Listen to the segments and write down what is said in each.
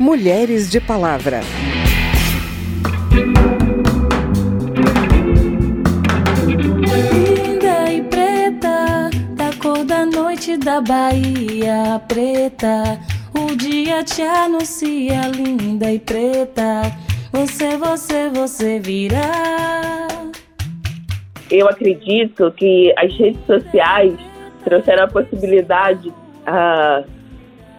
Mulheres de Palavra. Linda e preta, da cor da noite da Bahia preta. O dia te anuncia, linda e preta. Você, você, você virá. Eu acredito que as redes sociais trouxeram a possibilidade uh,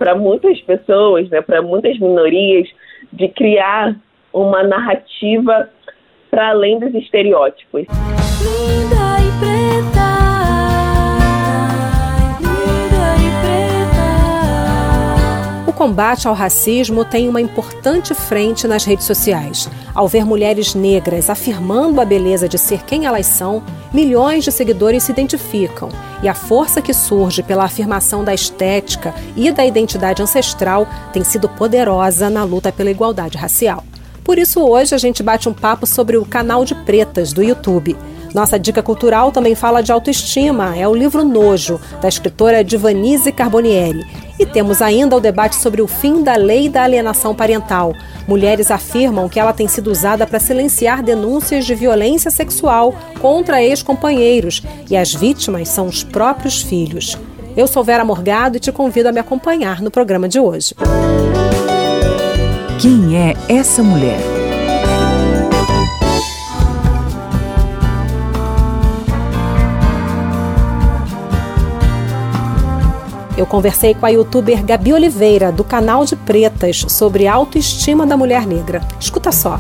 para muitas pessoas, né, para muitas minorias, de criar uma narrativa para além dos estereótipos. Linda e preta. Combate ao racismo tem uma importante frente nas redes sociais. Ao ver mulheres negras afirmando a beleza de ser quem elas são, milhões de seguidores se identificam. E a força que surge pela afirmação da estética e da identidade ancestral tem sido poderosa na luta pela igualdade racial. Por isso, hoje a gente bate um papo sobre o canal de pretas do YouTube. Nossa dica cultural também fala de autoestima, é o livro Nojo, da escritora Divanise Carbonieri. E temos ainda o debate sobre o fim da lei da alienação parental. Mulheres afirmam que ela tem sido usada para silenciar denúncias de violência sexual contra ex-companheiros e as vítimas são os próprios filhos. Eu sou Vera Morgado e te convido a me acompanhar no programa de hoje. Quem é essa mulher? Eu conversei com a youtuber Gabi Oliveira, do canal de Pretas, sobre autoestima da mulher negra. Escuta só.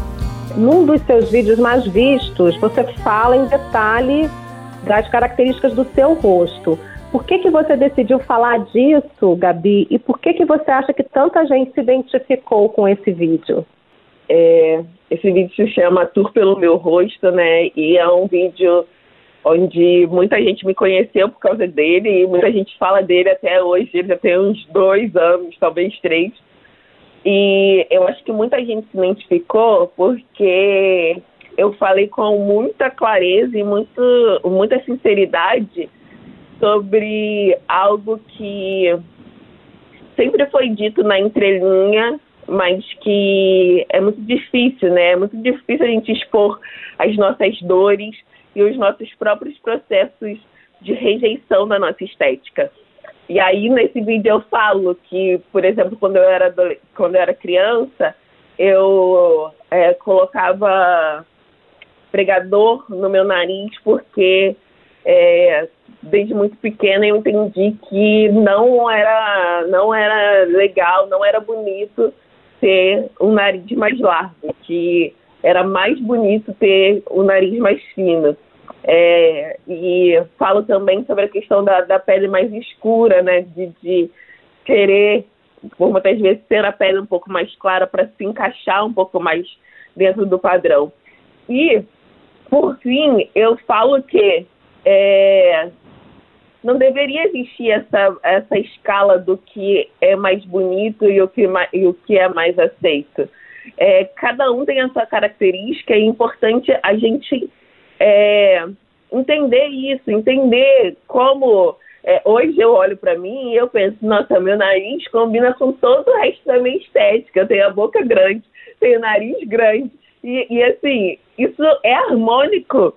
Num dos seus vídeos mais vistos, você fala em detalhe das características do seu rosto. Por que, que você decidiu falar disso, Gabi? E por que, que você acha que tanta gente se identificou com esse vídeo? É, esse vídeo se chama Tour pelo Meu Rosto, né? E é um vídeo onde muita gente me conheceu por causa dele e muita gente fala dele até hoje. Ele já tem uns dois anos, talvez três. E eu acho que muita gente se identificou porque eu falei com muita clareza e muito, muita sinceridade sobre algo que sempre foi dito na entrelinha, mas que é muito difícil, né? É muito difícil a gente expor as nossas dores e os nossos próprios processos de rejeição da nossa estética. E aí nesse vídeo eu falo que, por exemplo, quando eu era quando eu era criança, eu é, colocava pregador no meu nariz porque é, desde muito pequena eu entendi que não era não era legal, não era bonito ter um nariz mais largo, que era mais bonito ter o nariz mais fino. É, e falo também sobre a questão da, da pele mais escura, né? De, de querer, por muitas vezes, ter a pele um pouco mais clara para se encaixar um pouco mais dentro do padrão. E, por fim, eu falo que é, não deveria existir essa, essa escala do que é mais bonito e o que, e o que é mais aceito. É, cada um tem a sua característica e é importante a gente é, entender isso, entender como. É, hoje eu olho para mim e eu penso, nossa, meu nariz combina com todo o resto da minha estética. Eu tenho a boca grande, tenho o nariz grande. E, e assim, isso é harmônico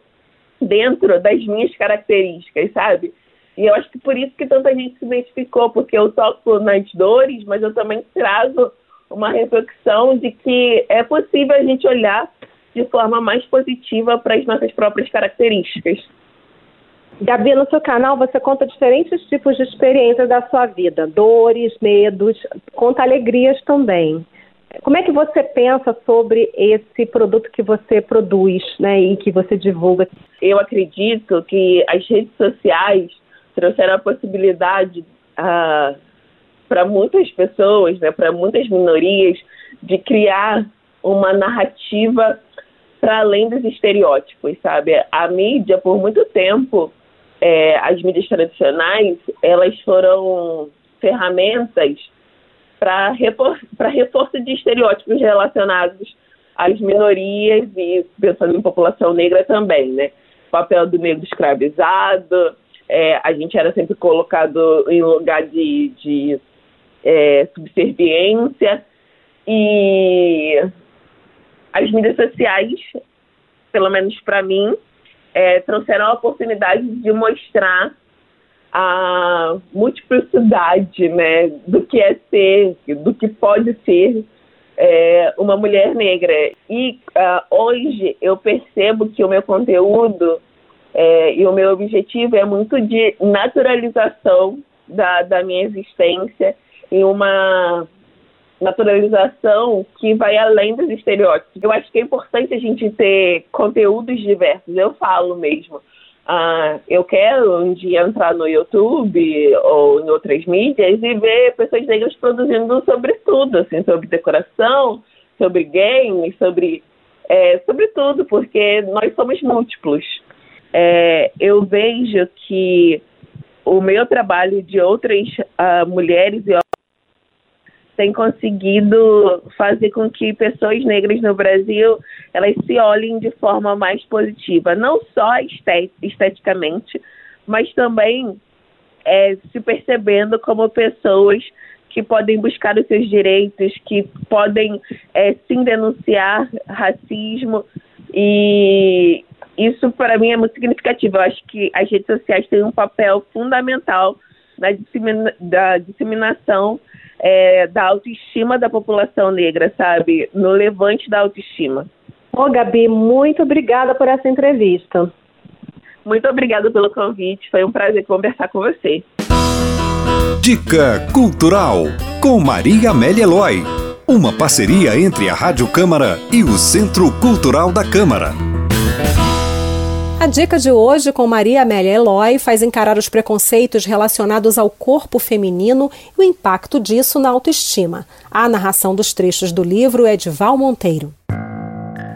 dentro das minhas características, sabe? E eu acho que por isso que tanta gente se identificou, porque eu toco nas dores, mas eu também trago uma reflexão de que é possível a gente olhar de forma mais positiva para as nossas próprias características. Gabi, no seu canal você conta diferentes tipos de experiências da sua vida, dores, medos, conta alegrias também. Como é que você pensa sobre esse produto que você produz né, e que você divulga? Eu acredito que as redes sociais trouxeram a possibilidade uh, para muitas pessoas, né, para muitas minorias, de criar uma narrativa para além dos estereótipos, sabe? A mídia, por muito tempo, é, as mídias tradicionais, elas foram ferramentas para reforço de estereótipos relacionados às minorias e pensando em população negra também, né? O papel do negro escravizado, é, a gente era sempre colocado em lugar de, de é, subserviência E as mídias sociais, pelo menos para mim, é, trouxeram a oportunidade de mostrar a multiplicidade né, do que é ser, do que pode ser é, uma mulher negra. E uh, hoje eu percebo que o meu conteúdo é, e o meu objetivo é muito de naturalização da, da minha existência e uma naturalização que vai além dos estereótipos. Eu acho que é importante a gente ter conteúdos diversos. Eu falo mesmo. Ah, eu quero um dia entrar no YouTube ou em outras mídias e ver pessoas negras produzindo sobre tudo, assim, sobre decoração, sobre games, sobre, é, sobre tudo, porque nós somos múltiplos. É, eu vejo que o meu trabalho de outras uh, mulheres e tem conseguido fazer com que pessoas negras no Brasil elas se olhem de forma mais positiva, não só esteticamente, mas também é, se percebendo como pessoas que podem buscar os seus direitos, que podem é, sim denunciar racismo e isso para mim é muito significativo. Eu acho que as redes sociais têm um papel fundamental na dissemina da disseminação é, da autoestima da população negra, sabe? No levante da autoestima. Ô, Gabi, muito obrigada por essa entrevista. Muito obrigada pelo convite, foi um prazer conversar com você. Dica Cultural com Maria Amélia Eloy. Uma parceria entre a Rádio Câmara e o Centro Cultural da Câmara. A dica de hoje com Maria Amélia Eloy faz encarar os preconceitos relacionados ao corpo feminino e o impacto disso na autoestima. A narração dos trechos do livro é de Val Monteiro.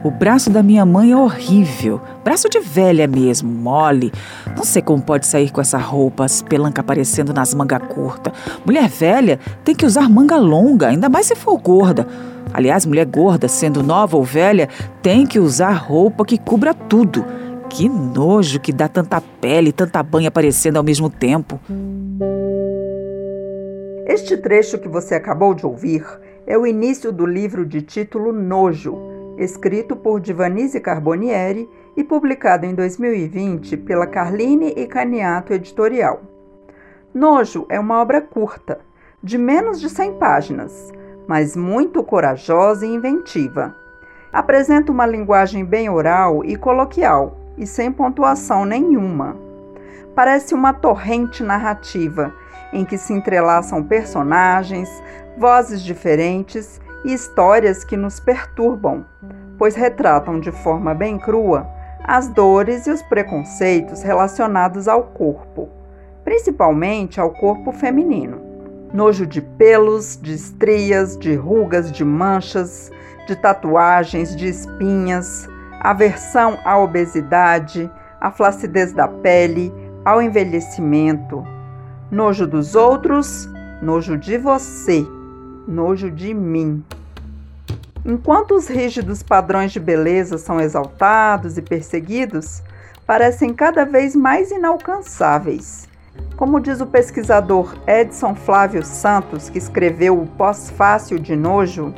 O braço da minha mãe é horrível. Braço de velha mesmo, mole. Não sei como pode sair com essa roupa, as pelancas aparecendo nas mangas curtas. Mulher velha tem que usar manga longa, ainda mais se for gorda. Aliás, mulher gorda, sendo nova ou velha, tem que usar roupa que cubra tudo. Que nojo que dá tanta pele e tanta banha aparecendo ao mesmo tempo. Este trecho que você acabou de ouvir é o início do livro de título Nojo, escrito por Divanise Carbonieri e publicado em 2020 pela Carline e Caniato Editorial. Nojo é uma obra curta, de menos de 100 páginas, mas muito corajosa e inventiva. Apresenta uma linguagem bem oral e coloquial, e sem pontuação nenhuma. Parece uma torrente narrativa em que se entrelaçam personagens, vozes diferentes e histórias que nos perturbam, pois retratam de forma bem crua as dores e os preconceitos relacionados ao corpo, principalmente ao corpo feminino. Nojo de pelos, de estrias, de rugas, de manchas, de tatuagens, de espinhas, aversão à obesidade, à flacidez da pele, ao envelhecimento, nojo dos outros, nojo de você, nojo de mim. Enquanto os rígidos padrões de beleza são exaltados e perseguidos, parecem cada vez mais inalcançáveis. Como diz o pesquisador Edson Flávio Santos, que escreveu o Pós-Fácil de Nojo,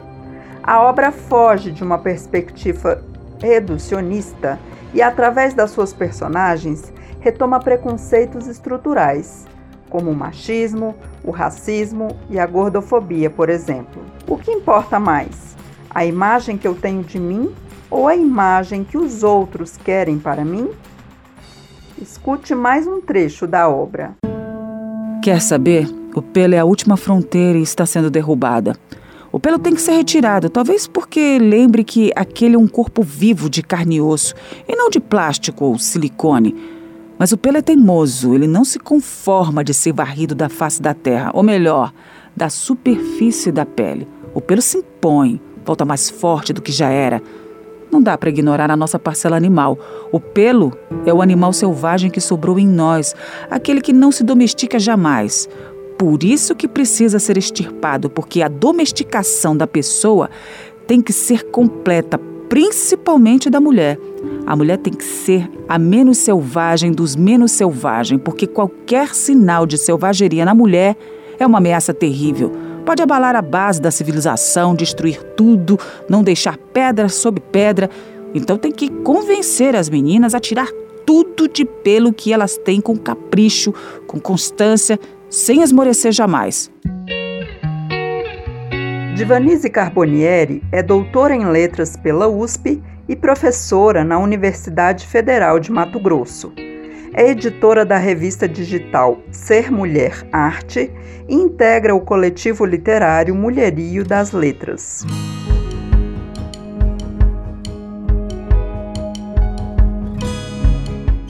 a obra foge de uma perspectiva reducionista e, através das suas personagens, retoma preconceitos estruturais, como o machismo, o racismo e a gordofobia, por exemplo. O que importa mais? A imagem que eu tenho de mim ou a imagem que os outros querem para mim? Escute mais um trecho da obra. Quer saber? O pelo é a última fronteira e está sendo derrubada. O pelo tem que ser retirado, talvez porque lembre que aquele é um corpo vivo de carne e osso, e não de plástico ou silicone. Mas o pelo é teimoso, ele não se conforma de ser varrido da face da terra, ou melhor, da superfície da pele. O pelo se impõe, volta mais forte do que já era. Não dá para ignorar a nossa parcela animal. O pelo é o animal selvagem que sobrou em nós, aquele que não se domestica jamais por isso que precisa ser extirpado, porque a domesticação da pessoa tem que ser completa, principalmente da mulher. A mulher tem que ser a menos selvagem dos menos selvagens, porque qualquer sinal de selvageria na mulher é uma ameaça terrível. pode abalar a base da civilização, destruir tudo, não deixar pedra sob pedra. Então tem que convencer as meninas a tirar tudo de pelo que elas têm com capricho, com constância, sem esmorecer jamais. Divanise Carbonieri é doutora em letras pela USP e professora na Universidade Federal de Mato Grosso. É editora da revista digital Ser Mulher Arte e integra o coletivo literário Mulherio das Letras.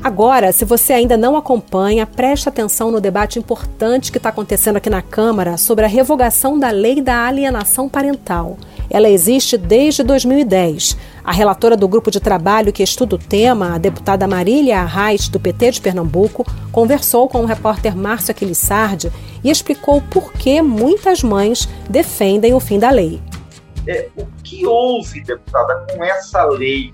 Agora, se você ainda não acompanha, preste atenção no debate importante que está acontecendo aqui na Câmara sobre a revogação da lei da alienação parental. Ela existe desde 2010. A relatora do grupo de trabalho que estuda o tema, a deputada Marília Arraes, do PT de Pernambuco, conversou com o repórter Márcio Aquilissardi e explicou por que muitas mães defendem o fim da lei. É, o que houve, deputada, com essa lei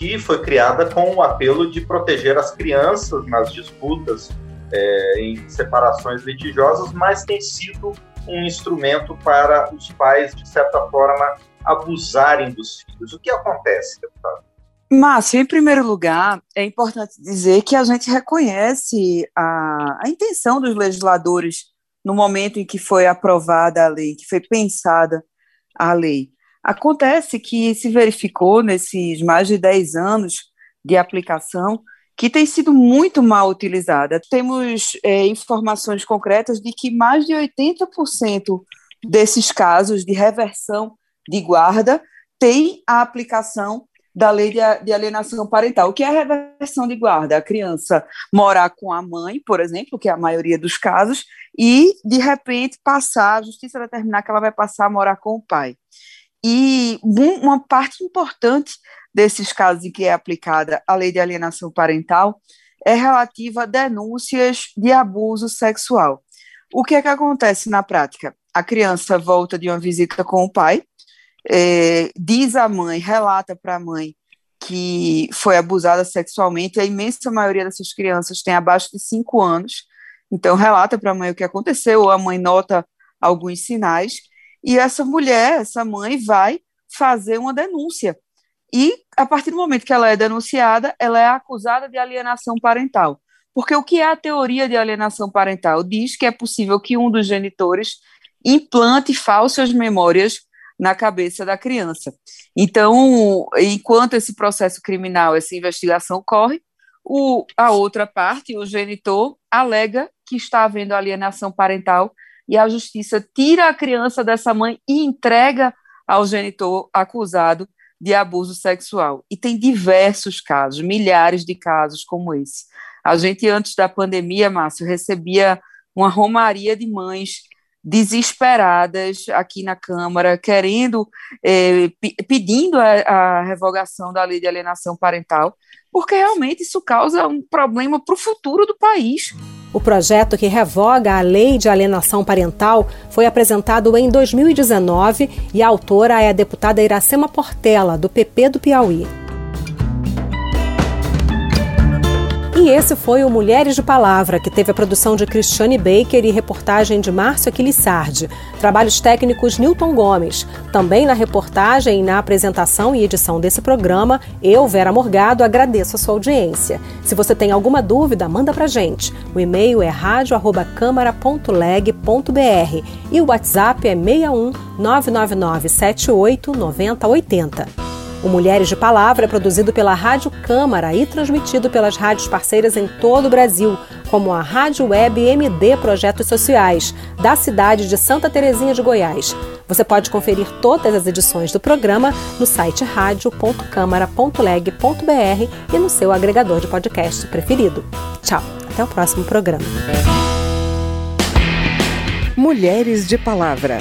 que foi criada com o apelo de proteger as crianças nas disputas é, em separações litigiosas, mas tem sido um instrumento para os pais, de certa forma, abusarem dos filhos. O que acontece, deputado? Márcio, em primeiro lugar, é importante dizer que a gente reconhece a, a intenção dos legisladores no momento em que foi aprovada a lei, que foi pensada a lei. Acontece que se verificou nesses mais de 10 anos de aplicação que tem sido muito mal utilizada. Temos é, informações concretas de que mais de 80% desses casos de reversão de guarda tem a aplicação da lei de alienação parental. O que é a reversão de guarda? A criança morar com a mãe, por exemplo, que é a maioria dos casos, e, de repente, passar, a justiça determinar que ela vai passar a morar com o pai. E uma parte importante desses casos em que é aplicada a lei de alienação parental é relativa a denúncias de abuso sexual. O que é que acontece na prática? A criança volta de uma visita com o pai, é, diz à mãe, relata para a mãe que foi abusada sexualmente. A imensa maioria dessas crianças tem abaixo de 5 anos, então relata para a mãe o que aconteceu, ou a mãe nota alguns sinais, e essa mulher, essa mãe, vai fazer uma denúncia. E, a partir do momento que ela é denunciada, ela é acusada de alienação parental. Porque o que é a teoria de alienação parental? Diz que é possível que um dos genitores implante falsas memórias na cabeça da criança. Então, enquanto esse processo criminal, essa investigação corre, o, a outra parte, o genitor, alega que está havendo alienação parental e a justiça tira a criança dessa mãe e entrega ao genitor acusado de abuso sexual. E tem diversos casos, milhares de casos como esse. A gente, antes da pandemia, Márcio, recebia uma romaria de mães desesperadas aqui na Câmara, querendo, eh, pedindo a, a revogação da lei de alienação parental, porque realmente isso causa um problema para o futuro do país. O projeto que revoga a lei de alienação parental foi apresentado em 2019 e a autora é a deputada Iracema Portela, do PP do Piauí. E esse foi o Mulheres de Palavra, que teve a produção de Cristiane Baker e reportagem de Márcio Aquilissardi. Trabalhos técnicos Newton Gomes. Também na reportagem e na apresentação e edição desse programa, eu, Vera Morgado, agradeço a sua audiência. Se você tem alguma dúvida, manda pra gente. O e-mail é radio@câmara.leg.br e o WhatsApp é 61 999 78 9080. O Mulheres de Palavra é produzido pela Rádio Câmara e transmitido pelas rádios parceiras em todo o Brasil, como a Rádio Web MD Projetos Sociais, da cidade de Santa Terezinha de Goiás. Você pode conferir todas as edições do programa no site radio.câmara.leg.br e no seu agregador de podcast preferido. Tchau, até o próximo programa. Mulheres de Palavra.